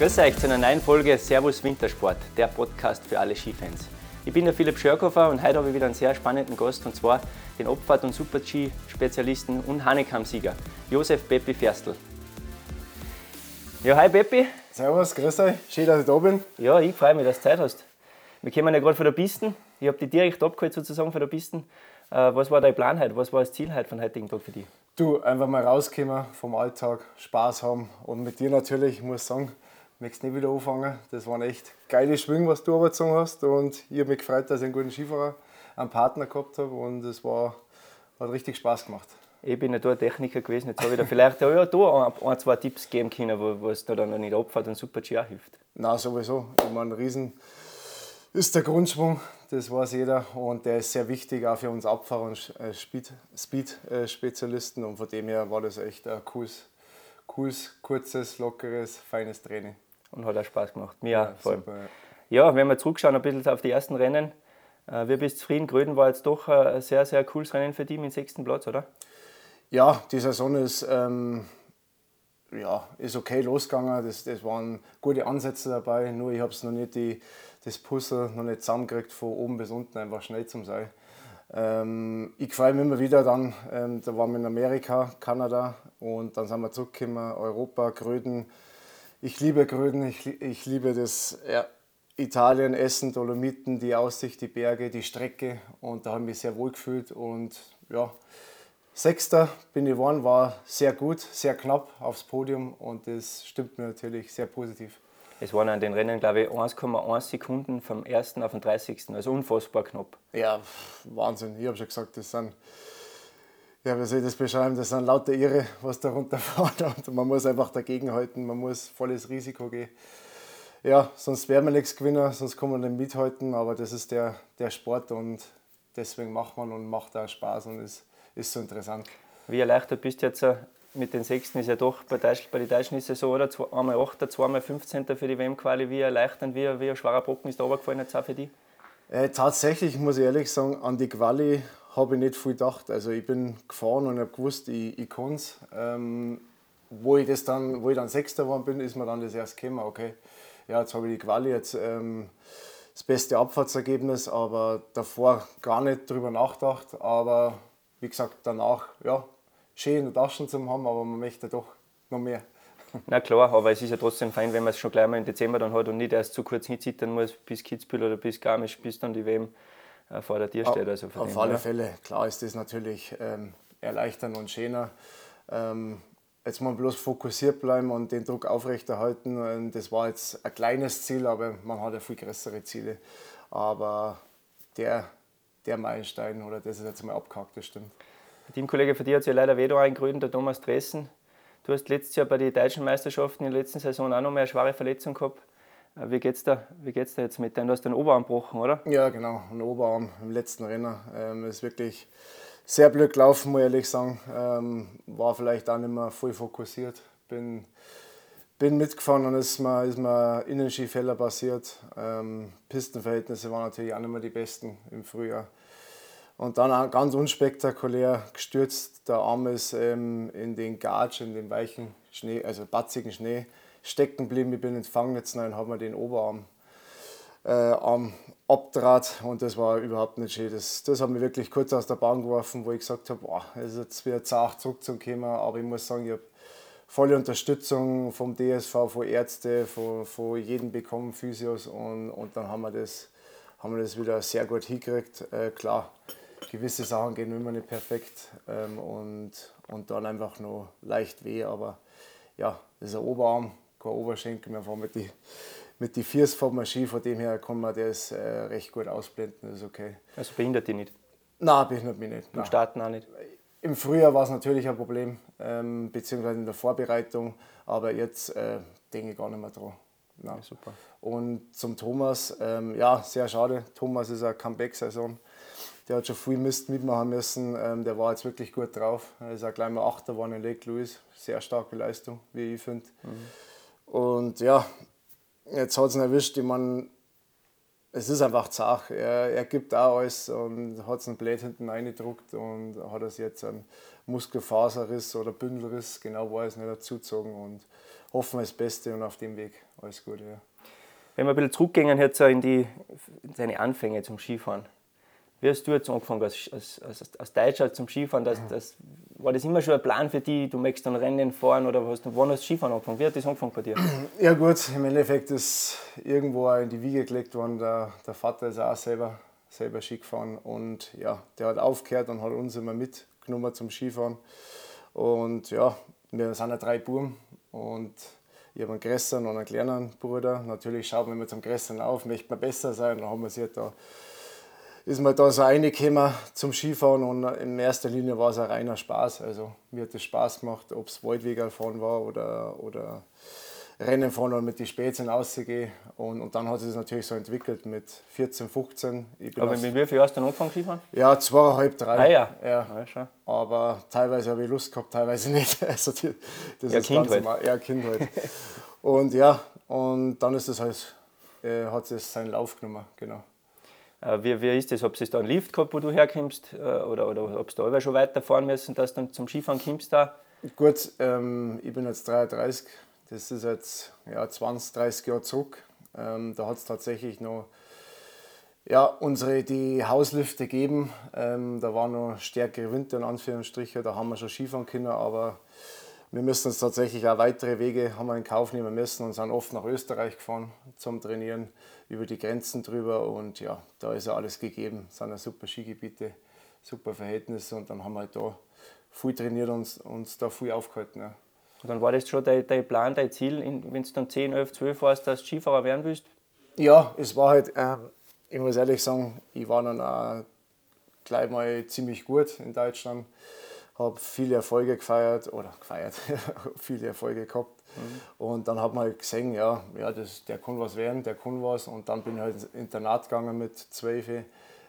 Grüß euch zu einer neuen Folge Servus Wintersport, der Podcast für alle Skifans. Ich bin der Philipp Schörkofer und heute habe ich wieder einen sehr spannenden Gast und zwar den Abfahrt- und Super-G-Spezialisten und Hanekam-Sieger, Josef Beppi Ferstl. Ja, hi Beppi. Servus, grüß euch, schön, dass ich da bin. Ja, ich freue mich, dass du Zeit hast. Wir kommen ja gerade von der Piste. Ich habe dich direkt abgeholt sozusagen von der Piste. Äh, was war dein Plan heute? Was war das Ziel heute von heutigen Tag für dich? Du, einfach mal rauskommen vom Alltag, Spaß haben und mit dir natürlich, ich muss sagen, möchtest nicht wieder anfangen. Das waren echt geile Schwünge, was du überzogen hast. Und ich habe mich gefreut, dass ich einen guten Skifahrer, einen Partner gehabt habe. Und es war, hat richtig Spaß gemacht. Ich bin ja da ein Techniker gewesen. Jetzt habe ich da vielleicht auch ja, da ein, ein, zwei Tipps geben können, wo, es da dann noch nicht abfahrt und super G hilft. Na sowieso. Ich meine, Riesen ist der Grundschwung, das weiß jeder. Und der ist sehr wichtig auch für uns Abfahrer und äh, Speed-Spezialisten. Äh, und von dem her war das echt ein cooles, cooles kurzes, lockeres, feines Training und hat auch Spaß gemacht. Mir ja, vor allem. Super, ja. ja. wenn wir zurückschauen ein bisschen auf die ersten Rennen, äh, wir bist zufrieden. Gröden war jetzt doch ein sehr, sehr cooles Rennen für dich mit dem sechsten Platz, oder? Ja, die Saison ist, ähm, ja, ist okay losgegangen. Das, das waren gute Ansätze dabei, nur ich habe es noch nicht die, das Puzzle noch nicht zusammengekriegt, von oben bis unten einfach schnell zum sein. Ähm, ich freue mich immer wieder dann, ähm, da waren wir in Amerika, Kanada und dann sind wir zurückgekommen, Europa, Gröden, ich liebe Gröden, ich, ich liebe das ja, Italien, Essen, Dolomiten, die Aussicht, die Berge, die Strecke und da habe ich mich sehr wohl gefühlt und ja, Sechster bin ich geworden, war sehr gut, sehr knapp aufs Podium und das stimmt mir natürlich sehr positiv. Es waren an den Rennen, glaube ich, 1,1 Sekunden vom ersten auf den 30. Also unfassbar knapp. Ja, Wahnsinn. Ich habe schon gesagt, das sind ja, wie soll ich das beschreiben? Das sind lauter Irre, was da runterfahren. Und man muss einfach dagegenhalten, man muss volles Risiko gehen. Ja, sonst werden wir nichts gewinnen, sonst kann man nicht mithalten. Aber das ist der, der Sport und deswegen macht man und macht auch Spaß und ist, ist so interessant. Wie erleichtert bist du jetzt äh, mit den Sechsten? Ist ja doch bei, Deutsch, bei den Deutschen ist es so, oder? Einmal 8, zweimal 15. für die WM-Quali. Wie erleichternd, wie, wie ein schwerer Brocken ist da runtergefallen jetzt auch für dich? Äh, tatsächlich muss ich ehrlich sagen, an die Quali habe ich nicht viel gedacht. Also ich bin gefahren und habe gewusst, ich, ich kann es. Ähm, wo ich das dann, wo ich dann Sechster geworden bin, ist mir dann das erst gekommen, okay, ja, jetzt habe ich die Quali, jetzt ähm, das beste Abfahrtsergebnis, aber davor gar nicht drüber nachgedacht. Aber wie gesagt, danach, ja, schön in der Tasche zu haben, aber man möchte doch noch mehr. Na klar, aber es ist ja trotzdem fein, wenn man es schon gleich mal im Dezember dann hat und nicht erst zu kurz hinzittern muss bis Kitzbühel oder bis Garmisch, bis dann die WM vor der Tür steht. Also auf alle ja. Fälle, klar ist das natürlich ähm, erleichternd und schöner. Ähm, jetzt mal bloß fokussiert bleiben und den Druck aufrechterhalten. Und das war jetzt ein kleines Ziel, aber man hat ja viel größere Ziele. Aber der, der Meilenstein oder das ist jetzt mal abgehakt, das stimmt. Der Teamkollege von dir hat sich ja leider wieder eingegründet, der Thomas Dressen. Du hast letztes Jahr bei den deutschen Meisterschaften in der letzten Saison auch noch mehr eine schwere Verletzung gehabt. Äh, wie geht's da, wie geht's da jetzt mit dem? Du hast den Oberarm gebrochen, oder? Ja, genau, den Oberarm im letzten Rennen. Ähm, ist wirklich sehr blöd gelaufen, muss ich ehrlich sagen. Ähm, war vielleicht auch nicht mehr voll fokussiert. Bin, bin mitgefahren und ist mir, ist mir Innenskifehler passiert. Ähm, Pistenverhältnisse waren natürlich auch nicht mehr die besten im Frühjahr. Und dann auch ganz unspektakulär gestürzt. Der Arm ist ähm, in den Gatsch, in den weichen Schnee, also batzigen Schnee stecken geblieben. Ich bin ins Fangnetz und habe mir den Oberarm äh, Arm abdraht und das war überhaupt nicht schön. Das, das hat mich wirklich kurz aus der Bahn geworfen, wo ich gesagt habe, boah, es ist jetzt wieder zart zurückzukommen, aber ich muss sagen, ich habe volle Unterstützung vom DSV, von Ärzten, von, von jedem bekommen, Physios und, und dann haben wir, das, haben wir das wieder sehr gut hingekriegt. Äh, klar, gewisse Sachen gehen immer nicht perfekt ähm, und, und dann einfach nur leicht weh, aber ja, das ist ein Oberarm, kein Oberschenkel, wir fahren mit die, mit die Viers vom Maschine, von dem her kann man das äh, recht gut ausblenden, das ist okay. Also behindert die nicht? Nein, behindert mich nicht. Im Starten auch nicht? Im Frühjahr war es natürlich ein Problem, ähm, beziehungsweise in der Vorbereitung, aber jetzt äh, denke ich gar nicht mehr dran. Ja, super. Und zum Thomas, ähm, ja, sehr schade. Thomas ist eine Comeback-Saison. Der hat schon viel Mist mitmachen müssen. Ähm, der war jetzt wirklich gut drauf. Er ist auch gleich mal Achter geworden in Lake Louis. Sehr starke Leistung, wie ich finde. Mhm. Und ja, jetzt hat es ihn erwischt. Ich meine, es ist einfach zach. Er, er gibt auch alles und hat einen Blät hinten reingedruckt und hat es jetzt einen Muskelfaserriss oder Bündelriss, genau weiß nicht, dazugezogen und hoffen wir das Beste und auf dem Weg alles Gute. Ja. Wenn wir ein bisschen zurückgehen jetzt in, die, in deine Anfänge zum Skifahren. Wie hast du jetzt angefangen als, als, als, als Deutscher zum Skifahren? Das, das, war das immer schon ein Plan für dich? Du möchtest dann Rennen fahren oder hast du, wann hast du Skifahren angefangen? Wie hat das angefangen bei dir? Ja gut, im Endeffekt ist irgendwo in die Wiege gelegt worden. Der, der Vater ist auch selber, selber Ski gefahren und ja, der hat aufgehört und hat uns immer mitgenommen zum Skifahren. Und ja, wir sind ja drei Buben und ich habe einen größeren und einen kleinen Bruder. Natürlich schaut man immer zum größeren auf, möchte man besser sein. Dann haben wir sich da ist man da so reingekommen zum Skifahren und in erster Linie war es ein reiner Spaß. Also mir hat es Spaß gemacht, ob es Waldweger fahren war oder, oder Rennen fahren oder mit den Spätzchen rauszugehen. Und, und dann hat sich das natürlich so entwickelt mit 14, 15. Aber mit wie viel hast du angefangen Skifahren? Ja, zweieinhalb, drei. Ah ja. ja. ja Aber teilweise habe ich Lust gehabt, teilweise nicht. Also die, das ja, ist kind halt. Ja, Kind halt. und ja, und dann ist es halt, äh, hat es seinen Lauf genommen, genau. Äh, wie, wie ist das? Ob es da einen Lift gehabt, wo du herkommst? Äh, oder, oder ob du da schon weiterfahren müssen, dass du dann zum Skifahren kommst da? Gut, ähm, ich bin jetzt 33. Das ist jetzt ja, 20, 30 Jahre zurück. Ähm, da hat es tatsächlich noch ja, unsere die Hauslifte gegeben. Ähm, da war noch stärkere Winter in Anführungsstrichen. Da haben wir schon Skifahren können, aber wir müssen uns tatsächlich auch weitere Wege haben wir in Kauf nehmen müssen und sind oft nach Österreich gefahren zum Trainieren über die Grenzen drüber und ja, da ist ja alles gegeben. Es sind ja super Skigebiete, super Verhältnisse und dann haben wir halt da viel trainiert und uns da viel aufgehalten. Ja. Und dann war das schon dein, dein Plan, dein Ziel, wenn du dann 10, 11, 12 warst, dass du Skifahrer werden willst? Ja, es war halt, äh, ich muss ehrlich sagen, ich war dann auch gleich mal ziemlich gut in Deutschland habe viele Erfolge gefeiert oder gefeiert, viele Erfolge gehabt. Mhm. Und dann hat man halt gesehen, ja, ja das, der kann was werden, der kann was. Und dann bin ich halt ins Internat gegangen mit zwölf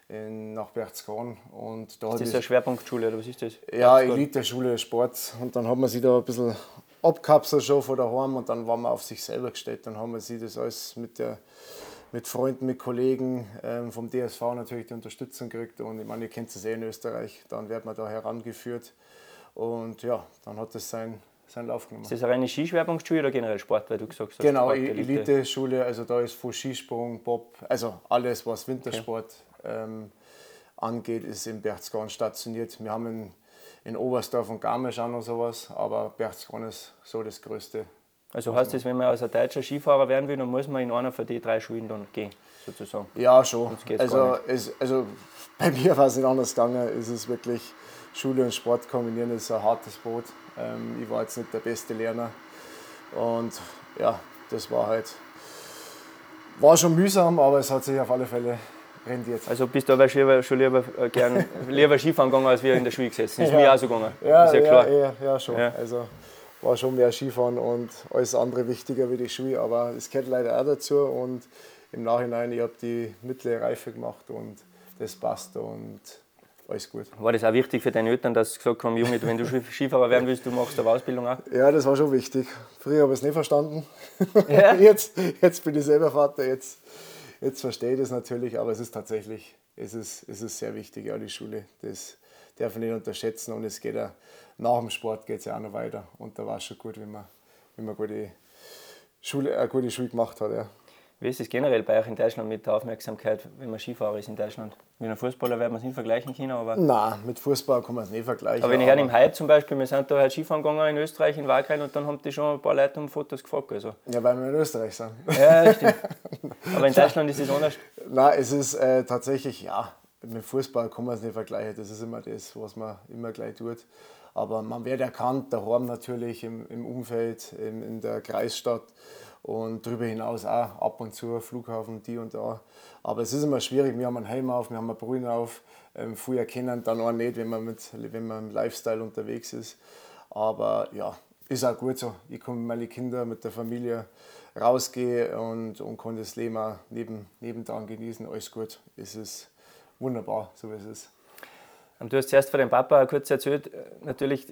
nach Berchtesgaden. Und da ist das eine Schwerpunktschule oder was ist das? Ja, Elite-Schule Sport. Und dann hat man sich da ein bisschen abkapselt schon von daheim und dann war man auf sich selber gestellt. Dann haben wir sich das alles mit der mit Freunden, mit Kollegen ähm, vom DSV natürlich die Unterstützung gekriegt. Und ich meine, ihr kennt es eh in Österreich, dann wird man da herangeführt. Und ja, dann hat es sein, seinen Lauf genommen. Ist das eine reine Skischwerpunktschule oder generell Sport, weil du gesagt hast? Genau, Elite-Schule, also da ist von Skisprung, Bob, also alles, was Wintersport okay. ähm, angeht, ist in Berchtesgaden stationiert. Wir haben in, in Oberstdorf und Garmisch auch noch sowas, aber Berchtesgaden ist so das Größte also heißt das, wenn man als ein deutscher Skifahrer werden will, dann muss man in einer von den drei Schulen dann gehen, sozusagen? Ja, schon. Also, es, also bei mir war es nicht anders gegangen. Es ist wirklich Schule und Sport kombinieren, ist ein hartes Boot. Ähm, ich war jetzt nicht der beste Lerner. Und ja, das war halt, war schon mühsam, aber es hat sich auf alle Fälle rendiert. Also bist du aber schon, schon lieber, äh, gern, lieber Skifahren gegangen, als wir in der Schule gesessen. Ist ja. mir auch so gegangen. Ja, ist ja, klar. Ja, ja, schon. Ja. Also, war schon mehr Skifahren und alles andere wichtiger wie die Schuhe. Aber es gehört leider auch dazu. Und im Nachhinein, ich habe die mittlere Reife gemacht und das passt und alles gut. War das auch wichtig für deine Eltern, dass sie gesagt haben, Junge, wenn du Skifahrer werden willst, du machst eine Ausbildung auch? Ja, das war schon wichtig. Früher habe ich es nicht verstanden. Ja? jetzt, jetzt bin ich selber Vater, jetzt, jetzt verstehe ich das natürlich, aber es ist tatsächlich es ist, es ist sehr wichtig, ja, die Schule. Das darf man nicht unterschätzen und es geht auch nach dem Sport geht es ja auch noch weiter. Und da war es schon gut, wenn man, wenn man gute Schule, eine gute Schule gemacht hat. Ja. Wie ist es generell bei euch in Deutschland mit der Aufmerksamkeit, wenn man Skifahrer ist in Deutschland? Mit einem Fußballer werden wir es nicht vergleichen können, aber... Nein, mit Fußball kann man es nicht vergleichen. Aber wenn ich höre, im Hype zum Beispiel, wir sind da halt Skifahren gegangen in Österreich, in Wagrain, und dann haben die schon ein paar Leute um Fotos gefragt. Also. Ja, weil wir in Österreich sind. Ja, stimmt. Aber in Deutschland ist es anders? Nein, es ist äh, tatsächlich, ja, mit Fußball kann man es nicht vergleichen. Das ist immer das, was man immer gleich tut. Aber man wird erkannt, daheim natürlich im, im Umfeld, in, in der Kreisstadt und darüber hinaus auch ab und zu Flughafen, die und da. Aber es ist immer schwierig, wir haben einen Helm auf, wir haben einen Brühen auf. Ähm, früh erkennen dann auch nicht, wenn man, mit, wenn man im Lifestyle unterwegs ist. Aber ja, ist auch gut so. Ich kann mit meinen Kindern, mit der Familie rausgehen und, und kann das Leben auch neben, nebendran genießen. Alles gut. Es ist wunderbar, so wie es ist. Du hast zuerst von deinem Papa kurz erzählt, natürlich,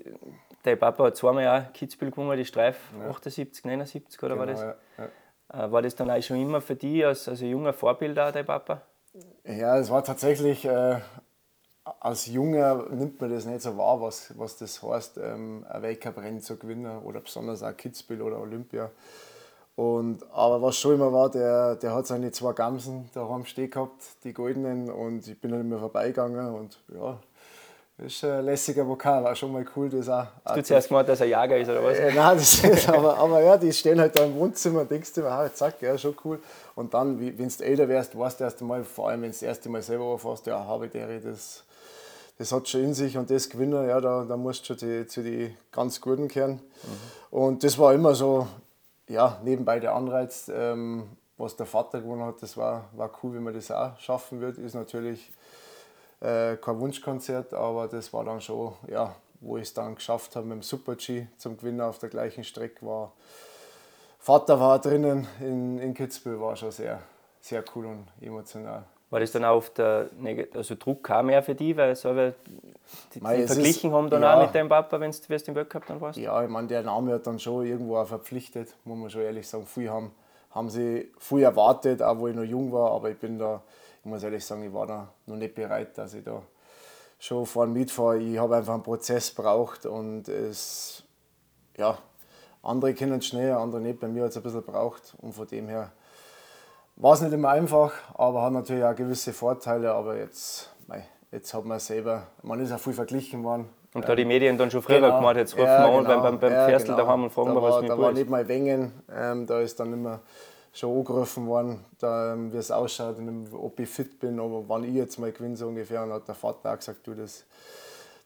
dein Papa hat zweimal auch Kitzbühel gewonnen, die Streif ja. 78, 79 oder genau, war das? Ja, ja. Äh, war das dann auch schon immer für dich als, als junger Vorbild auch, dein Papa? Ja, es war tatsächlich, äh, als Junger nimmt man das nicht so wahr, was, was das heißt, ähm, ein Weltcup-Rennen zu gewinnen oder besonders auch Kitzbühel oder Olympia. Und, aber was schon immer war, der, der hat seine zwei Gamsen daheim stehen gehabt, die goldenen, und ich bin dann immer vorbeigegangen und ja, das ist ein lässiger Vokal, war schon mal cool. Auch, Hast du zuerst gemeint, dass er Jager ist oder was? Äh, nein, das ist, aber, aber ja, die stehen halt da im Wohnzimmer und denkst dir, ah, zack, ja, schon cool. Und dann, wenn du älter wärst, weißt du erst einmal, vor allem wenn du das erste Mal selber anfährst, ja, habe der, das, das hat schon in sich und das Gewinner, ja, da, da musst du schon die, zu den ganz Guten kehren. Mhm. Und das war immer so, ja, nebenbei der Anreiz, ähm, was der Vater gewonnen hat, das war, war cool, wenn man das auch schaffen wird. Ist natürlich äh, kein Wunschkonzert, aber das war dann schon, ja, wo ich es dann geschafft habe mit dem Super-G zum Gewinnen auf der gleichen Strecke war. Vater war drinnen in, in Kitzbühel, war schon sehr, sehr cool und emotional. War das dann auch auf der, also Druck kam mehr für dich, weil so die, die Mei, verglichen ist, haben dann ja, auch mit deinem Papa, wenn du im Weltcup dann warst? Ja, ich meine, der Name hat dann schon irgendwo auch verpflichtet, muss man schon ehrlich sagen. Viele haben, haben sie viel erwartet, auch wo ich noch jung war, aber ich bin da, ich muss ehrlich sagen, ich war da noch nicht bereit, dass ich da schon vorne mitfahre. Ich habe einfach einen Prozess braucht und es, ja, andere kennen es schneller, andere nicht. Bei mir hat es ein bisschen braucht und von dem her war es nicht immer einfach, aber hat natürlich auch gewisse Vorteile. Aber jetzt, mei, jetzt hat man selber, man ist auch viel verglichen worden. Und da die Medien dann schon früher genau. gemacht, jetzt rufen ja, wir an genau. beim, beim ja, Ferstel genau. daheim und fragen da was mit Da war nicht mal Wengen, ähm, da ist dann immer schon angerufen worden, da, ähm, wie es ausschaut, ob ich fit bin, aber wann ich jetzt mal gewinne, so ungefähr. Und hat der Vater auch gesagt, du, das,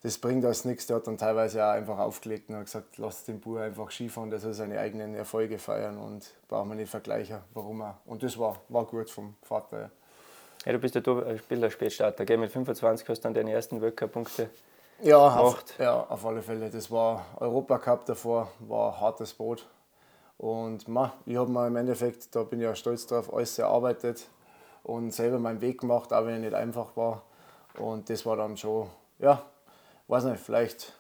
das bringt alles nichts. Der hat dann teilweise auch einfach aufgelegt und hat gesagt, lass den Bub einfach Skifahren, der soll seine eigenen Erfolge feiern und brauchen wir nicht vergleichen, warum auch. Und das war, war gut vom Vater. Ja. Ja, du bist ja ein Spieler Spätstarter, gell? mit 25 hast du dann deine ersten Weltcup-Punkte ja, gemacht. Auf, ja, auf alle Fälle. Das war Europacup davor, war ein hartes Boot. Und ma, ich habe mir im Endeffekt, da bin ich ja stolz drauf, alles erarbeitet und selber meinen Weg gemacht, auch wenn er nicht einfach war. Und das war dann schon, ja, weiß nicht, vielleicht,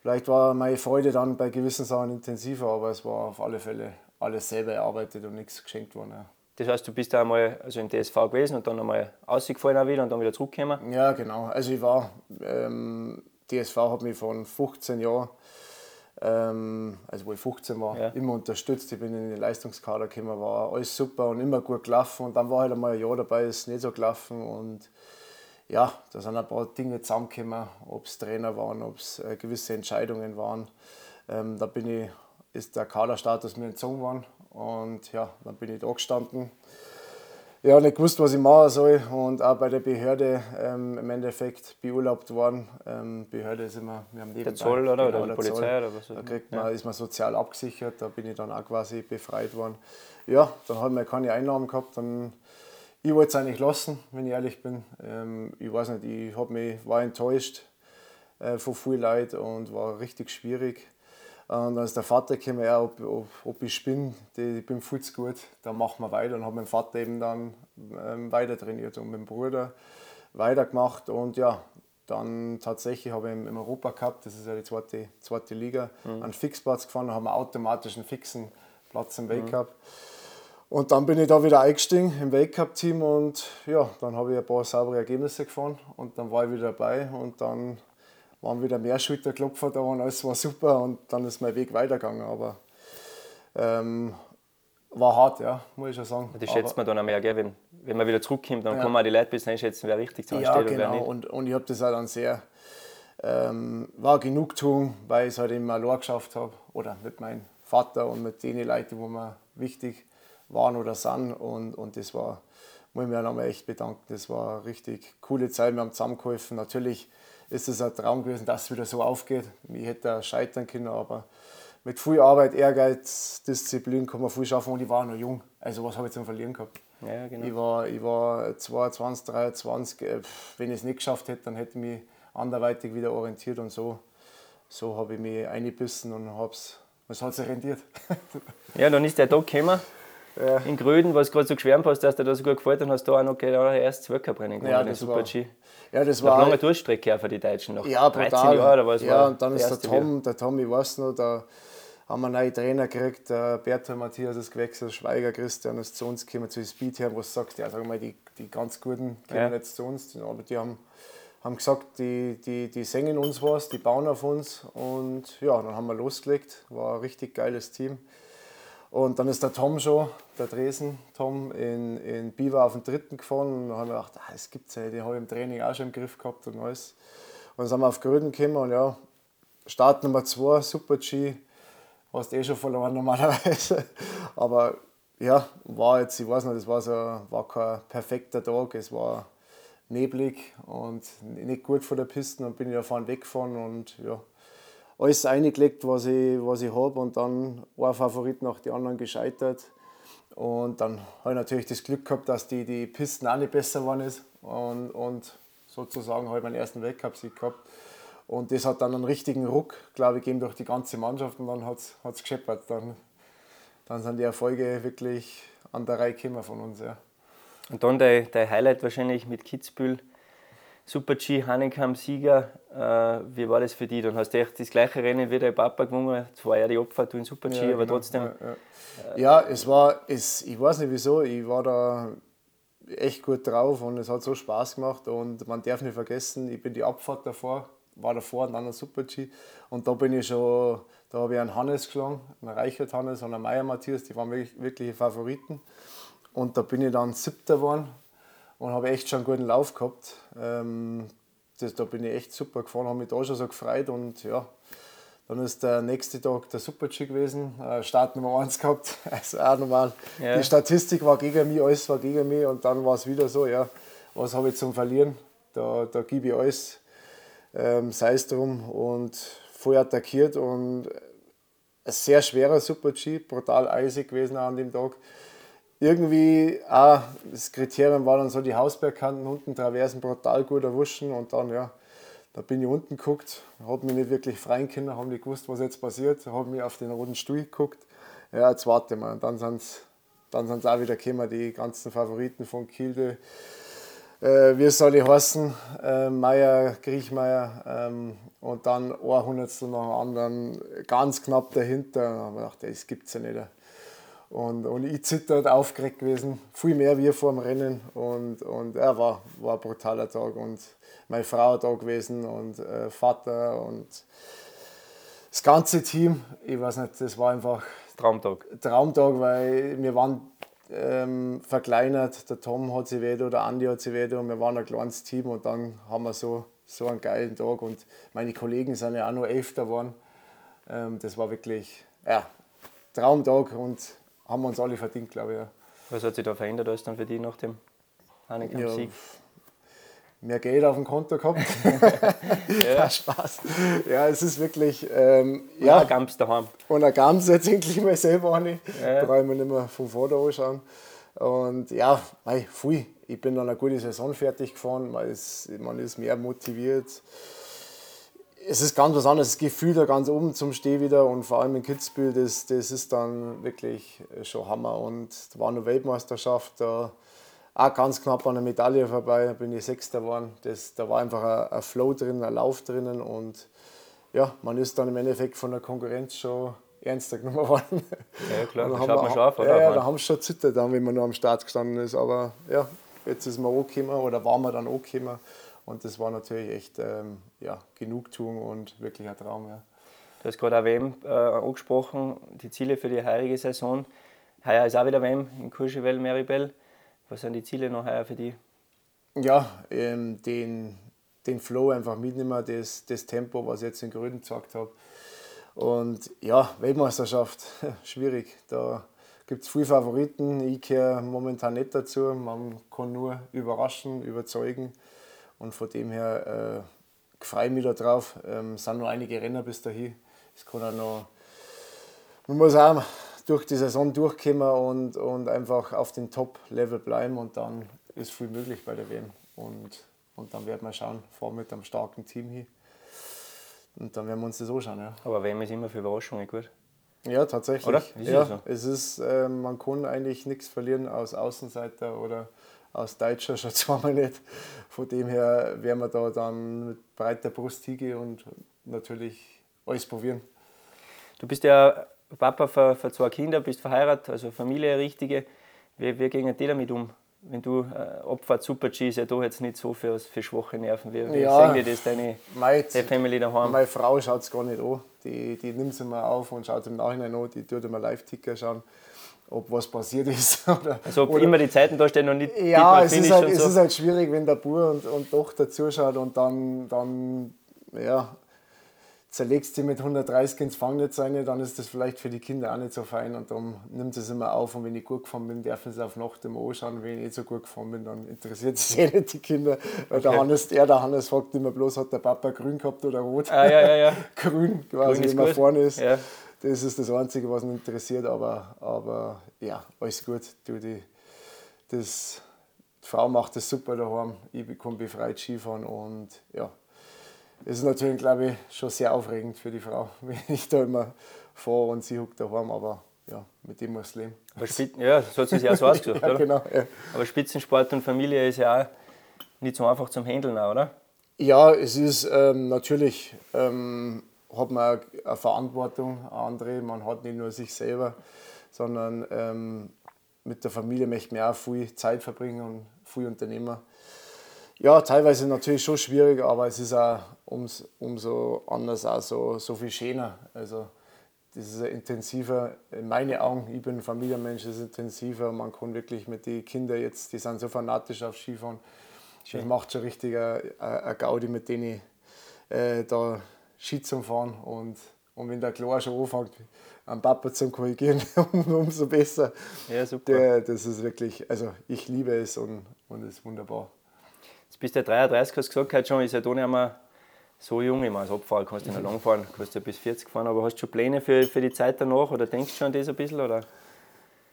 vielleicht war meine Freude dann bei gewissen Sachen intensiver, aber es war auf alle Fälle alles selber erarbeitet und nichts geschenkt worden. Ja. Das heißt, du bist da einmal also im DSV gewesen und dann einmal ausgefallen auch wieder und dann wieder zurückgekommen? Ja, genau. Also ich war, ähm, DSV hat mich von 15 Jahren, ähm, also wo ich 15 war, ja. immer unterstützt. Ich bin in den Leistungskader gekommen, war alles super und immer gut gelaufen. Und dann war halt einmal ein Jahr dabei, ist nicht so gelaufen und ja, da sind ein paar Dinge zusammengekommen, ob es Trainer waren, ob es äh, gewisse Entscheidungen waren. Ähm, da bin ich, ist der Kaderstatus mir entzogen worden und ja, dann bin ich da gestanden. Ja, nicht gewusst, was ich machen soll und auch bei der Behörde ähm, im Endeffekt beurlaubt worden. Ähm, Behörde ist immer, wir haben nebenbei, der Zoll oder, genau, oder die Polizei Zoll. oder was? Da kriegt man, ja. ist man sozial abgesichert, da bin ich dann auch quasi befreit worden. Ja, dann haben wir keine Einnahmen gehabt, dann ich wollte es eigentlich lassen, wenn ich ehrlich bin. Ähm, ich weiß nicht, ich hab mich, war enttäuscht äh, von viel Leid und war richtig schwierig. Und dann ist der Vater gekommen, ja, ob, ob, ob ich spinne, ich bin viel zu gut, dann machen wir weiter. Und habe mein Vater eben dann ähm, weiter trainiert und mit dem Bruder weitergemacht. Und ja, dann tatsächlich habe ich im, im Europacup, das ist ja die zweite, zweite Liga, mhm. einen Fixplatz gefahren, haben automatisch einen fixen Platz im Weltcup. Mhm. Und dann bin ich da wieder eingestiegen im Weltcup-Team und ja, dann habe ich ein paar saubere Ergebnisse gefahren und dann war ich wieder dabei und dann waren wieder mehr Schulterklopfer da und alles war super und dann ist mein Weg weitergegangen. Aber ähm, war hart, ja, muss ich schon sagen. Das schätzt man dann auch mehr, gell? Wenn, wenn man wieder zurückkommt, dann ja. kann man die Leute bisschen einschätzen, wer richtig zu ja, steht genau. wer nicht. Und, und ich habe das auch dann sehr, ähm, war Genugtuung, weil ich es halt eben allein geschafft habe oder mit meinem Vater und mit den Leuten, wo mir wichtig waren oder sind. Und, und das war, muss ich mir nochmal echt bedanken. Das war eine richtig coole Zeit. Wir haben zusammengeholfen. Natürlich ist es ein Traum gewesen, dass es wieder so aufgeht. Ich hätte scheitern können, aber mit viel Arbeit, Ehrgeiz, Disziplin kann man viel schaffen und ich war noch jung. Also was habe ich zum Verlieren gehabt? Ja, genau. ich, war, ich war 22, 23. Äh, wenn ich es nicht geschafft hätte, dann hätte ich mich anderweitig wieder orientiert und so, so habe ich mich eingebissen und hab's, es hat sich rendiert. ja, dann ist der Tag gekommen ja. in Gröden, was gerade so geschwärmt hast, dass dir das so gut gefällt und hast da auch noch genau erstes Weltcuprennen gewonnen, ja, das Super G. Ja, das war eine lange Durchstrecke für die Deutschen noch. Ja, 13 brutal. Jahre oder was Ja, und dann ist der Tom, der Tom, ich weiß noch, der, haben wir neue Trainer gekriegt. Äh, Bertha Matthias ist gewechselt, Schweiger Christian ist zu uns gekommen, zu Speed her, wo du sagst, ja, sag mal, die, die ganz Guten kommen ja. jetzt zu uns. Aber die haben, haben gesagt, die, die, die singen uns was, die bauen auf uns. Und ja, dann haben wir losgelegt. War ein richtig geiles Team. Und dann ist der Tom schon, der Dresen, Tom, in, in Biwa auf den dritten gefahren. Und dann haben wir gedacht, ah, das gibt's ja, die habe ich im Training auch schon im Griff gehabt und alles. Und dann sind wir auf Gröden gekommen und ja, Start Nummer 2, Super G, hast eh schon verloren normalerweise. Aber ja, war jetzt, ich weiß nicht, es war, so, war kein perfekter Tag, es war neblig und nicht gut vor der Piste und bin ich davon weggefahren und ja, alles eingelegt, was ich, was ich habe und dann ein Favorit nach den anderen gescheitert. Und dann habe ich natürlich das Glück gehabt, dass die, die Pisten auch nicht besser ist und, und sozusagen habe ich meinen ersten Weltcup-Sieg gehabt. Und das hat dann einen richtigen Ruck, glaube ich, gegeben durch die ganze Mannschaft und dann hat es gescheppert. Dann, dann sind die Erfolge wirklich an der Reihe gekommen von uns. Ja. Und dann dein, dein Highlight wahrscheinlich mit Kitzbühel. Super G, Hannekam Sieger. Äh, wie war das für dich? Dann hast du echt das gleiche Rennen wie dein Papa gewonnen. Es war ja die Opfer, du in Super G, ja, aber genau. trotzdem. Ja, ja. ja, es war, es, ich weiß nicht wieso, ich war da echt gut drauf und es hat so Spaß gemacht und man darf nicht vergessen, ich bin die Abfahrt davor, war davor ein anderer Super G und da bin ich schon, da habe ich einen Hannes geschlagen, einen Reichert Hannes und einen Meier Matthias, die waren wirklich, wirkliche Favoriten und da bin ich dann siebter geworden und habe echt schon einen guten Lauf gehabt. Ähm, das, da bin ich echt super gefahren, habe mich da schon so gefreut und ja, dann ist der nächste Tag der Super-G gewesen, äh, Start Nummer 1 gehabt. Also auch normal. Ja. Die Statistik war gegen mich, alles war gegen mich und dann war es wieder so, ja, was habe ich zum Verlieren? Da, da gebe ich alles, ähm, sei es drum und voll attackiert und ein sehr schwerer Super-G, brutal eisig gewesen an dem Tag. Irgendwie, auch das Kriterium war dann so die Hausbergkanten unten, Traversen brutal gut erwuschen und dann, ja, da bin ich unten geguckt, habe mich nicht wirklich freien können, habe nicht gewusst, was jetzt passiert, habe mich auf den roten Stuhl geguckt. Ja, jetzt warte mal. Und dann sind es dann sind's auch wieder gekommen, die ganzen Favoriten von Kilde. Äh, wie soll ich heißen? Äh, Meier, Griechmeier ähm, und dann ein Hundertstel nach dem anderen, ganz knapp dahinter. Da habe ich gedacht, das gibt es ja nicht. Und, und ich zittert, aufgeregt gewesen, viel mehr wie vor dem Rennen. Und, und er ja, war, war ein brutaler Tag. Und meine Frau da gewesen und äh, Vater und das ganze Team. Ich weiß nicht, das war einfach Traumtag. Traumtag, weil wir waren ähm, verkleinert. Der Tom hat sich weh, der Andi hat sich weh und wir waren ein kleines Team und dann haben wir so, so einen geilen Tag und meine Kollegen sind ja auch noch Elfter geworden. Ähm, das war wirklich ja, Traumtag und haben wir uns alle verdient, glaube ich. Ja. Was hat sich da verändert als dann für dich nach dem Hannekam-Sieg? Ja, mehr Geld auf dem Konto gehabt. ja. Spaß. Ja, es ist wirklich. Ähm, und ja. ein Gams daheim. Und ein Gams jetzt endlich mal selber an. Ja. Brauche ich mir nicht mehr vom Vater anschauen. Und ja, mei, pfui. ich bin dann eine gute Saison fertig gefahren. Man ist, man ist mehr motiviert. Es ist ganz was anderes. Das Gefühl da ganz oben zum Steh wieder und vor allem in Kitzbühel, das, das ist dann wirklich schon Hammer. Und da war eine Weltmeisterschaft. Da, auch ganz knapp an der Medaille vorbei, bin ich Sechster geworden. Das, da war einfach ein, ein Flow drin, ein Lauf drinnen und ja, man ist dann im Endeffekt von der Konkurrenz schon ernster genommen worden. Ja, klar, da schaut man schon auf, oder? Ja, da haben sie schon zittert, wenn man nur am Start gestanden ist. Aber ja, jetzt ist man angekommen oder waren wir dann angekommen. Und das war natürlich echt ähm, ja, Genugtuung und wirklich ein Traum. Ja. Du hast gerade auch WM äh, angesprochen, die Ziele für die heurige Saison. Heuer ist auch wieder WM in Courchevel, Meribel. Was sind die Ziele noch heuer für dich? Ja, ähm, den, den Flow einfach mitnehmen, das, das Tempo, was ich jetzt in Gründen gesagt habe. Und ja, Weltmeisterschaft, schwierig. Da gibt es viele Favoriten. Ich gehöre momentan nicht dazu. Man kann nur überraschen, überzeugen. Und von dem her äh, freue ich mich da drauf. Ähm, es sind noch einige Renner bis dahin. Es kann auch noch. Man muss auch durch die Saison durchkommen und, und einfach auf dem Top-Level bleiben und dann ist viel möglich bei der WM. Und, und dann werden wir schauen, vor mit einem starken Team hier. Und dann werden wir uns das anschauen. Ja. Aber WM ist immer für Überraschungen gut. Ja, tatsächlich. Oder? Ist ja, so? es ist, äh, man kann eigentlich nichts verlieren aus Außenseiter oder aus Deutscher schon zweimal nicht. Von dem her werden wir da dann mit breiter Brust hingehen und natürlich alles probieren. Du bist ja Papa für, für zwei Kinder, bist verheiratet, also Familie richtige. Wie, wie gehen die damit um? Wenn du äh, Abfahrt Super-G ist ja da jetzt nicht so für, für schwache Nerven. Wie, wie Ja. sehen die das, deine, Meine, deine Family daheim? meine Frau schaut es gar nicht an. Die, die nimmt es immer auf und schaut im Nachhinein an. Die tut immer Live-Ticker schauen, ob was passiert ist. Oder, Also ob oder, immer die Zeiten da stehen und nicht Ja, es ist, halt, es so. ist halt schwierig, wenn der Bub und, und Tochter zuschaut und dann, dann ja, zerlegst du mit 130 ins Fangnetz rein, dann ist das vielleicht für die Kinder auch nicht so fein und darum nimmt es immer auf und wenn ich gut gefahren bin, dürfen sie auf Nacht immer anschauen. Wenn ich nicht so gut gefahren bin, dann interessiert es eh nicht die Kinder. Weil der Okay. Hannes, er, der Hannes fragt immer bloß, hat der Papa grün gehabt oder rot? Ah, ja, ja, ja. grün quasi, Grün wenn man vorne ist. Ja. Das ist das Einzige, was ihn interessiert, aber, aber ja, alles gut. Du, die, das, die Frau macht das super daheim. Ich bekomme befreit Skifahren und ja, es ist natürlich, glaube ich, schon sehr aufregend für die Frau, wenn ich da immer fahre und sie huckt daheim, aber ja, mit dem muss ich leben. Aber Spit- ja, so hat sich auch so ausgesucht, Ja, oder? genau. Ja. Aber Spitzensport und Familie ist ja auch nicht so einfach zum Handeln, oder? Ja, es ist ähm, natürlich, ähm, hat man eine Verantwortung, eine andere. Man hat nicht nur sich selber, sondern ähm, mit der Familie möchte man auch viel Zeit verbringen und viel unternehmen. Ja, teilweise natürlich schon schwierig, aber es ist auch ums, umso anders auch so, so viel schöner. Also das ist intensiver, in meinen Augen, ich bin ein Familienmensch, es ist intensiver. Man kann wirklich mit den Kindern jetzt, die sind so fanatisch auf Skifahren. Das macht schon richtig eine, eine Gaudi, mit denen ich äh, da Ski zum Fahren. Und, und wenn der Klar schon anfängt, am Papa zum Korrigieren, um, umso besser. Ja, super. Der, das ist wirklich, also ich liebe es und, und es ist wunderbar. Jetzt bist du ja 33, hast du gesagt, heute schon ist ja da nicht mehr so jung. Ich meine, als Abfahrer kannst du noch lang fahren, kannst ja bis 40 fahren, aber hast du schon Pläne für, für die Zeit danach oder denkst du schon an das ein bisschen? Oder?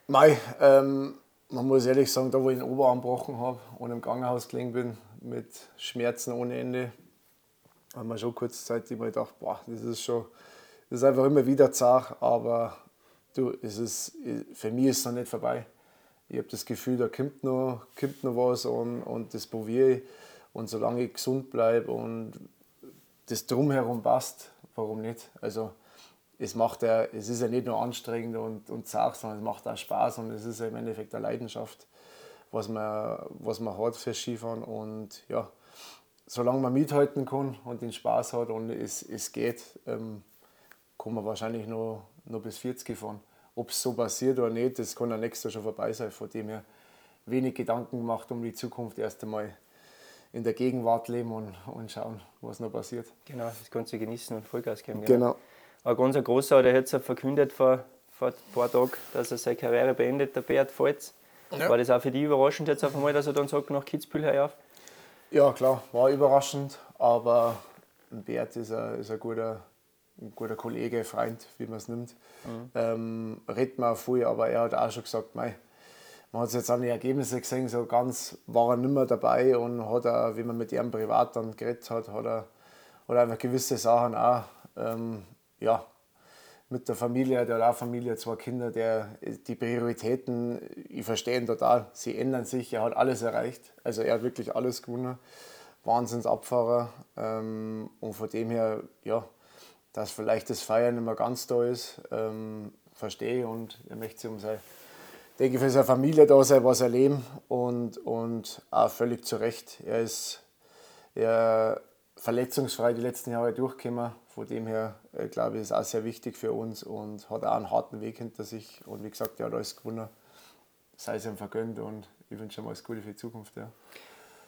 Mei, ähm, man muss ehrlich sagen, da wo ich den Oberarm gebrochen habe und im Krankenhaus gelegen bin, mit Schmerzen ohne Ende, haben wir schon kurzzeitig mal gedacht, boah, das ist schon, das ist einfach immer wieder zart, aber du, es ist, für mich ist es noch nicht vorbei. Ich habe das Gefühl, da kommt noch, kommt noch was und, und das probiere ich. Und solange ich gesund bleibe und das drumherum passt, warum nicht? Also es, macht ja, es ist ja nicht nur anstrengend und, und zart, sondern es macht auch Spaß und es ist ja im Endeffekt eine Leidenschaft, was man, was man hat für Skifahren. Und ja, solange man mithalten kann und den Spaß hat und es, es geht, ähm, kann man wahrscheinlich noch, noch bis 40 fahren. Ob es so passiert oder nicht, das kann ja nächstes Jahr schon vorbei sein. Von dem her wenig Gedanken gemacht um die Zukunft. Erst einmal in der Gegenwart leben und, und schauen, was noch passiert. Genau, das Ganze genießen und Vollgas geben. Genau. Ein ganz großer, der hat jetzt verkündet vor, vor ein paar Tagen, dass er seine Karriere beendet, der Beat Volz. Ja. War das auch für dich überraschend jetzt auf einmal, dass er dann sagt, nach Kitzbühel ich auf? Ja, klar, war überraschend, aber Bert ist ein, ist ein, guter, ein guter Kollege, Freund, wie man es nimmt. Ähm, redet man auch viel, aber er hat auch schon gesagt, mei, man hat es jetzt an den Ergebnissen gesehen, so ganz war er nicht mehr dabei und hat er, wie man mit ihm privat dann geredet hat, hat er, hat er einfach gewisse Sachen auch, ähm, ja, mit der Familie, der hat auch Familie, zwei Kinder, der, die Prioritäten, ich verstehe ihn total, sie ändern sich, er hat alles erreicht, also er hat wirklich alles gewonnen, Wahnsinnsabfahrer. Ähm, und von dem her, ja, dass vielleicht das Feiern mehr ganz da ist, ähm, verstehe und er möchte um sein, denke für seine Familie da sein, was erleben und, und auch völlig zu Recht, er ist er verletzungsfrei die letzten Jahre durchgekommen. Von dem her, äh, glaube ich, ist auch sehr wichtig für uns und hat auch einen harten Weg hinter sich. Und wie gesagt, er hat alles gewonnen. Sei es ihm vergönnt und ich wünsche ihm alles Gute für die Zukunft. Ja.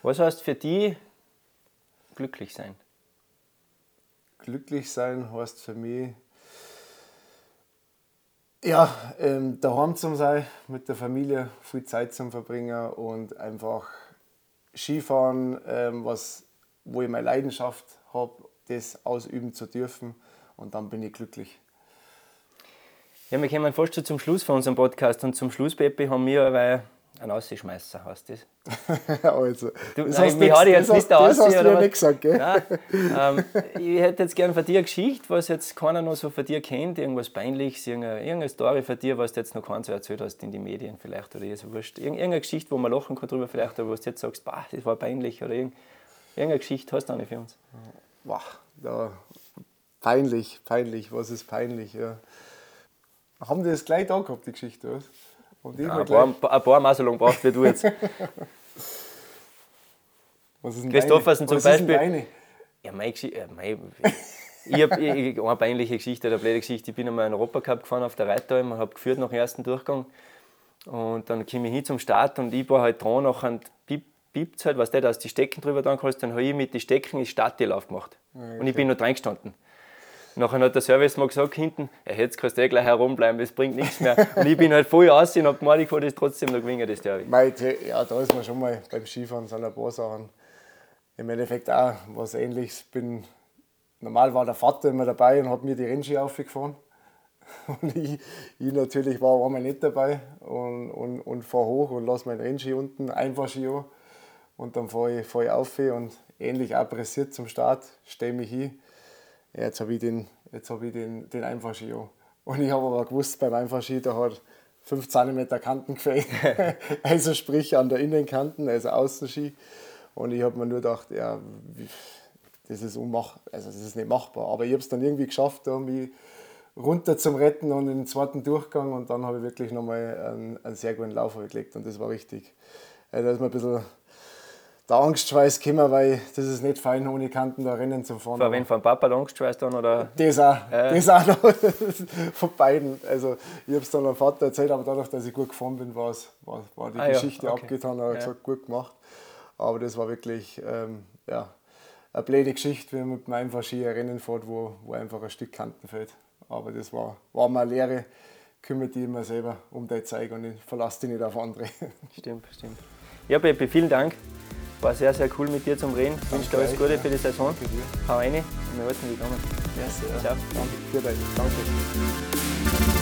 Was heißt für dich glücklich sein? Glücklich sein heißt für mich, ja, ähm, daheim zu sein, mit der Familie viel Zeit zu verbringen und einfach Skifahren, ähm, was, wo ich meine Leidenschaft habe, das ausüben zu dürfen und dann bin ich glücklich. Ja, wir kommen fast schon zum Schluss von unserem Podcast und zum Schluss, Peppi, haben wir aber einen Ausschmeißer, heißt das. also, Du, das nein, hast mich nix- jetzt das nicht hast- Das hast du ja oder nicht gesagt, gell? Nein, ähm, ich hätte jetzt gerne von dir eine Geschichte, was jetzt keiner noch so von dir kennt, irgendwas Peinliches, irgendeine, irgendeine Story von dir, was du jetzt noch keiner so erzählt hast in den Medien vielleicht oder so wurscht. Irgend- Irgendeine Geschichte, wo man lachen kann drüber vielleicht, aber wo du jetzt sagst, bah, das war peinlich oder irgend, irgendeine Geschichte hast du auch nicht für uns. Boah, da, peinlich, peinlich, was ist peinlich? Ja. haben die das gleich da gehabt, die Geschichte, was? Und ja, ein, paar, ein paar Mal so lange braucht wie du jetzt. was ist denn Christoffersen zum Beispiel. Ja, meine Geschichte. Äh, mein, ich habe eine peinliche Geschichte, eine blöde Geschichte. Ich bin einmal in Europacup gefahren auf der Reiteralm und habe geführt nach dem ersten Durchgang. Und dann komme ich hin zum Start und ich war halt dran, nachher piept es halt, was der da aus die Stecken drüber dann kannst, dann habe ich mit den Stecken das Startteil aufgemacht. Okay. Und ich bin noch drin gestanden. Nachher hat der Service mal gesagt hinten, ja, jetzt kannst du eh gleich herumbleiben, das bringt nichts mehr. Und ich bin halt voll aus und habe gemeint, ich kann das trotzdem noch gewinnen, das Derby. Ja, da ist man schon mal beim Skifahren so ein paar Sachen. Im Endeffekt auch was ähnliches. Bin, normal war der Vater immer dabei und hat mir die Rennski aufgefahren. Und ich, ich natürlich war, war mal nicht dabei und, und, und fahre hoch und lasse meinen Rennski unten, einfach Ski an. Und dann fahre ich, fahr ich auf und ähnlich auch pressiert zum Start, stehe mich hin. Ja, jetzt habe ich den, jetzt hab den, den Einfahrski an. Und ich habe aber gewusst, beim Einfahrski, da hat 5 cm Kanten gefällt. also sprich an der Innenkanten, also Außenski. Und ich habe mir nur gedacht, ja, das ist, unmach, also das ist nicht machbar. Aber ich habe es dann irgendwie geschafft, irgendwie runter zum Retten und in den zweiten Durchgang. Und dann habe ich wirklich nochmal einen, einen sehr guten Lauf gelegt. Und das war richtig. Also da ist mir ein bisschen der Angstschweiß gekommen, weil das ist nicht fein, ohne Kanten da Rennen zu fahren. Von wen, von Papa der Angstschweiß dann? Oder? Das auch, äh. das auch noch, von beiden. Also ich habe es dann am Vater erzählt, aber dadurch, dass ich gut gefahren bin, war, war die ah, Geschichte ja. okay. abgetan. Er hat ja. gesagt, gut gemacht. Aber das war wirklich ähm, ja, eine blöde Geschichte, wenn man mit einem einfach Ski Rennen fährt, wo, wo einfach ein Stück Kanten fällt. Aber das war, war mal eine Lehre, kümmere dich immer selber um dein Zeug und ich verlasse dich nicht auf andere. Stimmt, stimmt. Ja, Pepe, vielen Dank. War sehr, sehr cool mit dir zum Reden. Ich wünsche dir alles Gute für die Saison. Hau rein und wir die Daumen. Ja, sehr. Ciao. Danke. Danke.